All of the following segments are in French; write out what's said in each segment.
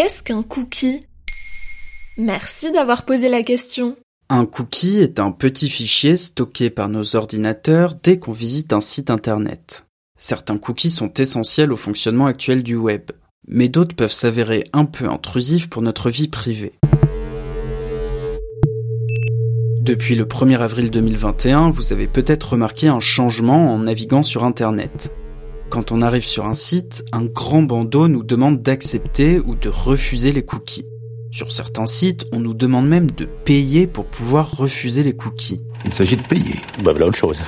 qu'est-ce qu'un cookie? Merci d'avoir posé la question. Un cookie est un petit fichier stocké par nos ordinateurs dès qu'on visite un site internet. Certains cookies sont essentiels au fonctionnement actuel du web, mais d'autres peuvent s'avérer un peu intrusifs pour notre vie privée. Depuis le 1er avril 2021, vous avez peut-être remarqué un changement en naviguant sur Internet. Quand on arrive sur un site, un grand bandeau nous demande d'accepter ou de refuser les cookies. Sur certains sites, on nous demande même de payer pour pouvoir refuser les cookies. Il s'agit de payer. Bah voilà autre chose.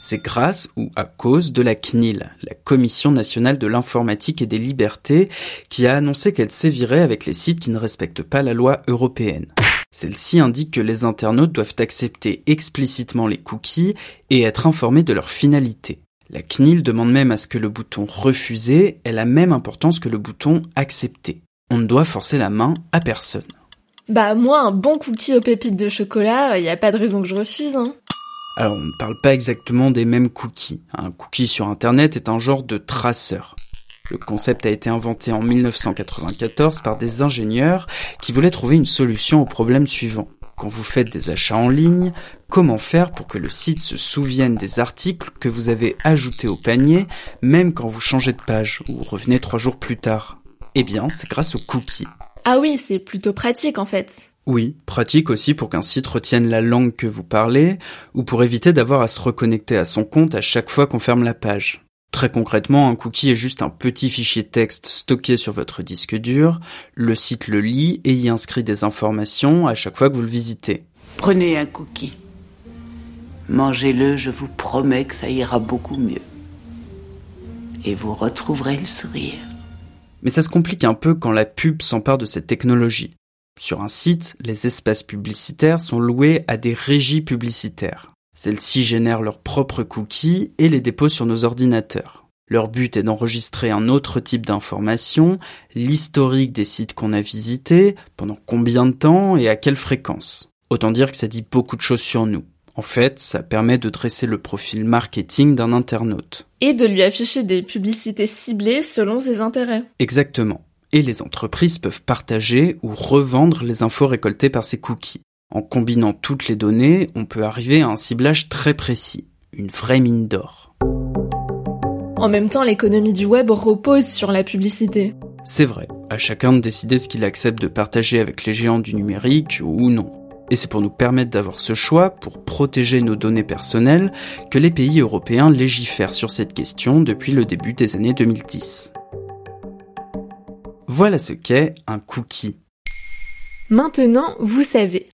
C'est grâce ou à cause de la CNIL, la Commission nationale de l'informatique et des libertés, qui a annoncé qu'elle sévirait avec les sites qui ne respectent pas la loi européenne. Celle-ci indique que les internautes doivent accepter explicitement les cookies et être informés de leur finalité. La CNIL demande même à ce que le bouton refuser ait la même importance que le bouton accepter. On ne doit forcer la main à personne. Bah moi, un bon cookie aux pépites de chocolat, y a pas de raison que je refuse, hein. Alors on ne parle pas exactement des mêmes cookies. Un cookie sur Internet est un genre de traceur. Le concept a été inventé en 1994 par des ingénieurs qui voulaient trouver une solution au problème suivant. Quand vous faites des achats en ligne, comment faire pour que le site se souvienne des articles que vous avez ajoutés au panier, même quand vous changez de page ou revenez trois jours plus tard? Eh bien, c'est grâce aux cookies. Ah oui, c'est plutôt pratique en fait. Oui, pratique aussi pour qu'un site retienne la langue que vous parlez, ou pour éviter d'avoir à se reconnecter à son compte à chaque fois qu'on ferme la page. Très concrètement, un cookie est juste un petit fichier texte stocké sur votre disque dur, le site le lit et y inscrit des informations à chaque fois que vous le visitez. Prenez un cookie. Mangez-le, je vous promets que ça ira beaucoup mieux. Et vous retrouverez le sourire. Mais ça se complique un peu quand la pub s'empare de cette technologie. Sur un site, les espaces publicitaires sont loués à des régies publicitaires. Celles-ci génèrent leurs propres cookies et les déposent sur nos ordinateurs. Leur but est d'enregistrer un autre type d'information, l'historique des sites qu'on a visités, pendant combien de temps et à quelle fréquence. Autant dire que ça dit beaucoup de choses sur nous. En fait, ça permet de dresser le profil marketing d'un internaute. Et de lui afficher des publicités ciblées selon ses intérêts. Exactement. Et les entreprises peuvent partager ou revendre les infos récoltées par ces cookies. En combinant toutes les données, on peut arriver à un ciblage très précis, une vraie mine d'or. En même temps, l'économie du web repose sur la publicité. C'est vrai, à chacun de décider ce qu'il accepte de partager avec les géants du numérique ou non. Et c'est pour nous permettre d'avoir ce choix, pour protéger nos données personnelles, que les pays européens légifèrent sur cette question depuis le début des années 2010. Voilà ce qu'est un cookie. Maintenant, vous savez.